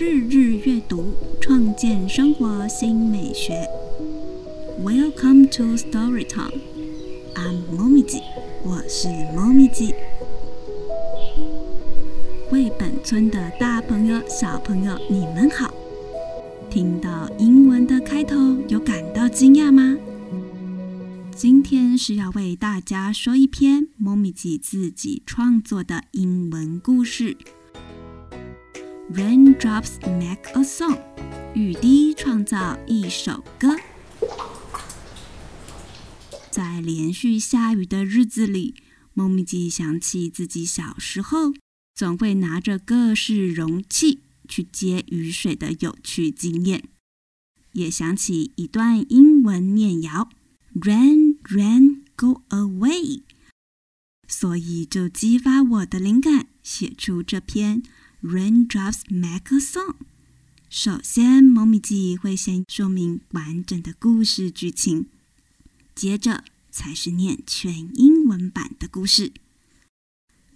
日日阅读，创建生活新美学。Welcome to Story Time. I'm Momiji，我是 Momiji。绘本村的大朋友、小朋友，你们好！听到英文的开头，有感到惊讶吗？今天是要为大家说一篇 Momiji 自己创作的英文故事。Raindrops make a song，雨滴创造一首歌。在连续下雨的日子里，Momiji 想起自己小时候总会拿着各式容器去接雨水的有趣经验，也想起一段英文念谣。Rain, rain, go away。所以就激发我的灵感，写出这篇 Raindrops Make a Song。首先，猫咪记会先说明完整的故事剧情，接着才是念全英文版的故事。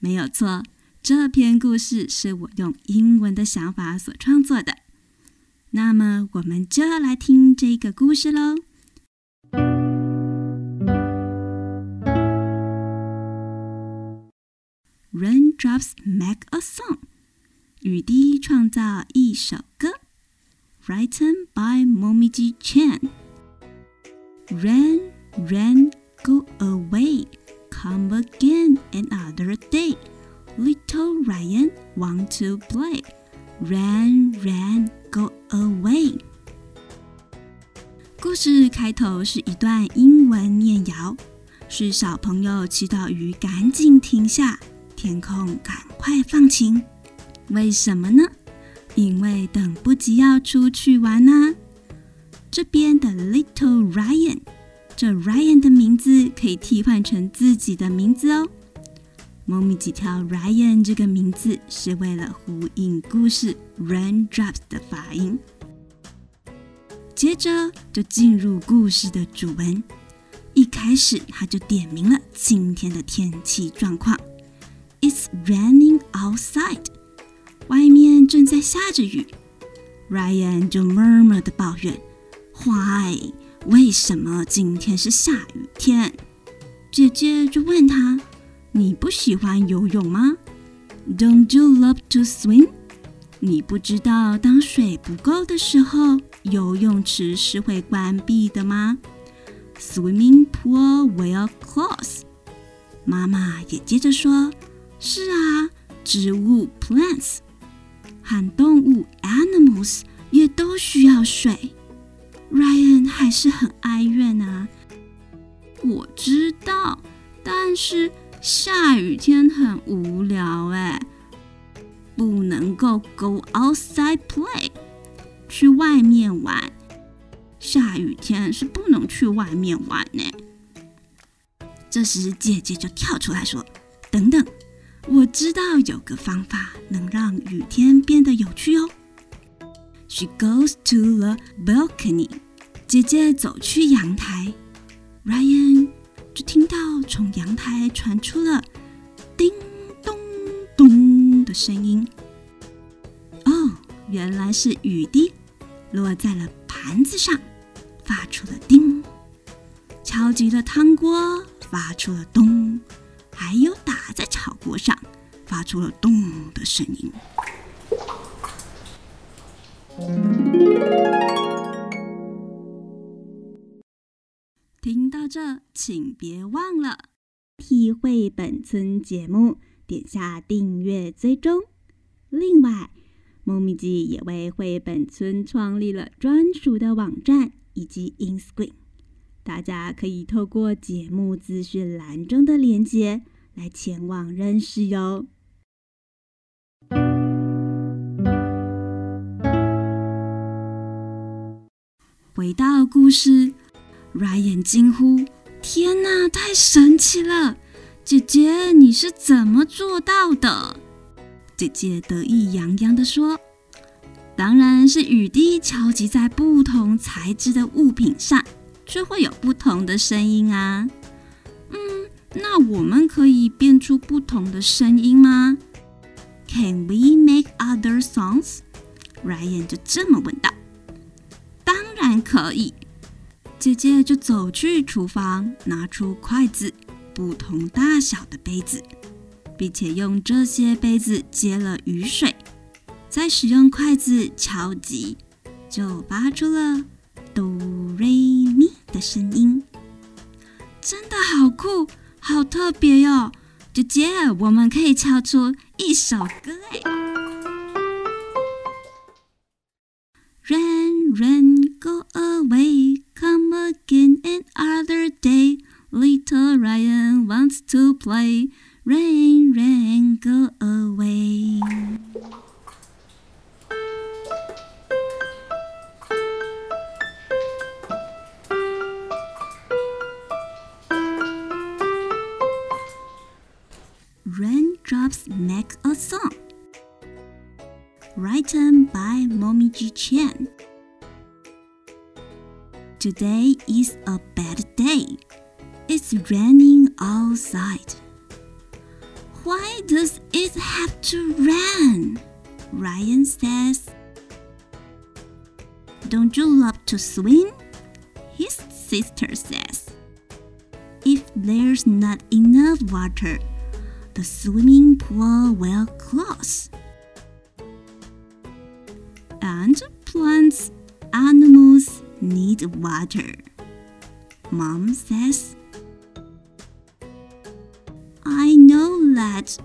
没有错，这篇故事是我用英文的想法所创作的。那么，我们就要来听这个故事喽。Raindrops make a song，雨滴创造一首歌。Written by Momiji Chan。ran ran go away, come again another day. Little Ryan want to playran ran go away。故事开头是一段英文念谣，是小朋友祈祷雨赶紧停下。天空赶快放晴，为什么呢？因为等不及要出去玩呢。这边的 Little Ryan，这 Ryan 的名字可以替换成自己的名字哦。猫咪几条 Ryan 这个名字是为了呼应故事 Raindrops 的发音。接着就进入故事的主文，一开始他就点明了今天的天气状况。It's raining outside，外面正在下着雨。Ryan 就 murmur 的抱怨：“Why？为什么今天是下雨天？”姐姐就问他：“你不喜欢游泳吗？”Don't you love to swim？你不知道当水不够的时候，游泳池是会关闭的吗？Swimming pool will close。妈妈也接着说。是啊，植物 plants 和动物 animals 也都需要水。Ryan 还是很哀怨啊。我知道，但是下雨天很无聊哎，不能够 go outside play 去外面玩。下雨天是不能去外面玩呢。这时姐姐就跳出来说：“等等。”我知道有个方法能让雨天变得有趣哦。She goes to the balcony。姐姐走去阳台，Ryan 就听到从阳台传出了叮咚咚的声音。哦，原来是雨滴落在了盘子上，发出了叮；敲击了汤锅，发出了咚。还有在炒锅上，发出了咚的声音。听到这，请别忘了替绘本村节目点下订阅追踪。另外，猫咪记也为绘本村创立了专属的网站以及 Inscreen，大家可以透过节目资讯栏中的链接。来前往认识哟。回到故事，Ryan 惊呼：“天哪，太神奇了！姐姐，你是怎么做到的？”姐姐得意洋洋的说：“当然是雨滴敲击在不同材质的物品上，就会有不同的声音啊。”那我们可以变出不同的声音吗？Can we make other songs？Ryan Ryan 就这么问道。当然可以。姐姐就走去厨房，拿出筷子，不同大小的杯子，并且用这些杯子接了雨水，再使用筷子敲击，就发出了哆瑞咪的声音。真的好酷，好特别哟！姐姐，我们可以敲出一首歌哎。Written by Momiji Chen. Today is a bad day. It's raining outside. Why does it have to rain? Ryan says. Don't you love to swim? His sister says. If there's not enough water, the swimming pool will close. And plants, animals need water. Mom says. I know that,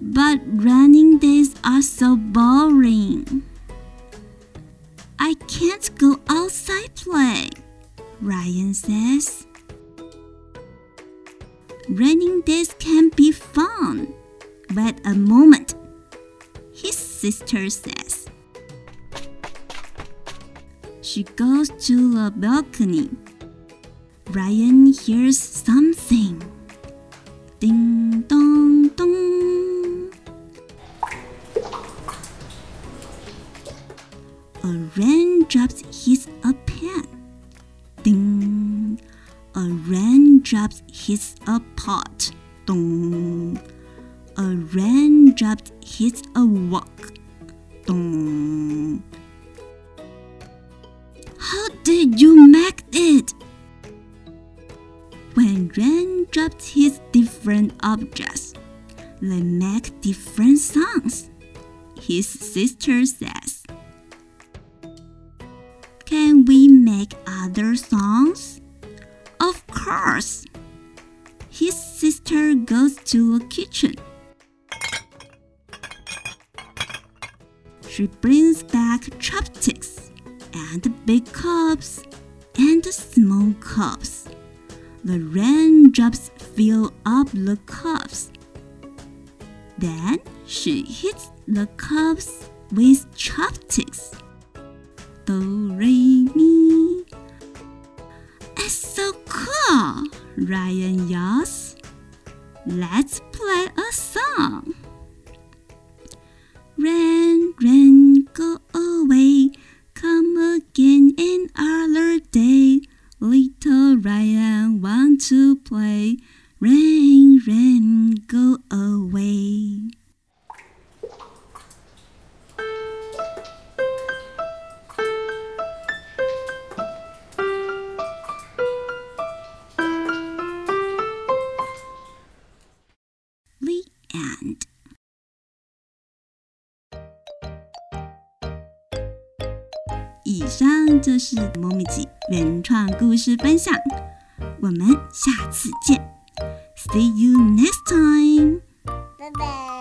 but running days are so boring. I can't go outside play, Ryan says. Raining days can be fun. Wait a moment, his sister says. She goes to the balcony. Ryan hears something. Ding dong dong. A raindrop hits a pen. Ding. A raindrop hits a pot. Dong. A raindrop hits a rock. Dong. Did you make it? When raindrops his different objects, they make different sounds. His sister says. Can we make other songs? Of course. His sister goes to the kitchen. She brings back chopsticks and big cups and the small cups. The raindrops fill up the cups. Then she hits the cups with chopsticks. Do, re, mi. It's so cool, Ryan yells. Let's play a song. Rain, rain, 以上就是猫咪集原创故事分享，我们下次见，See you next time，拜拜。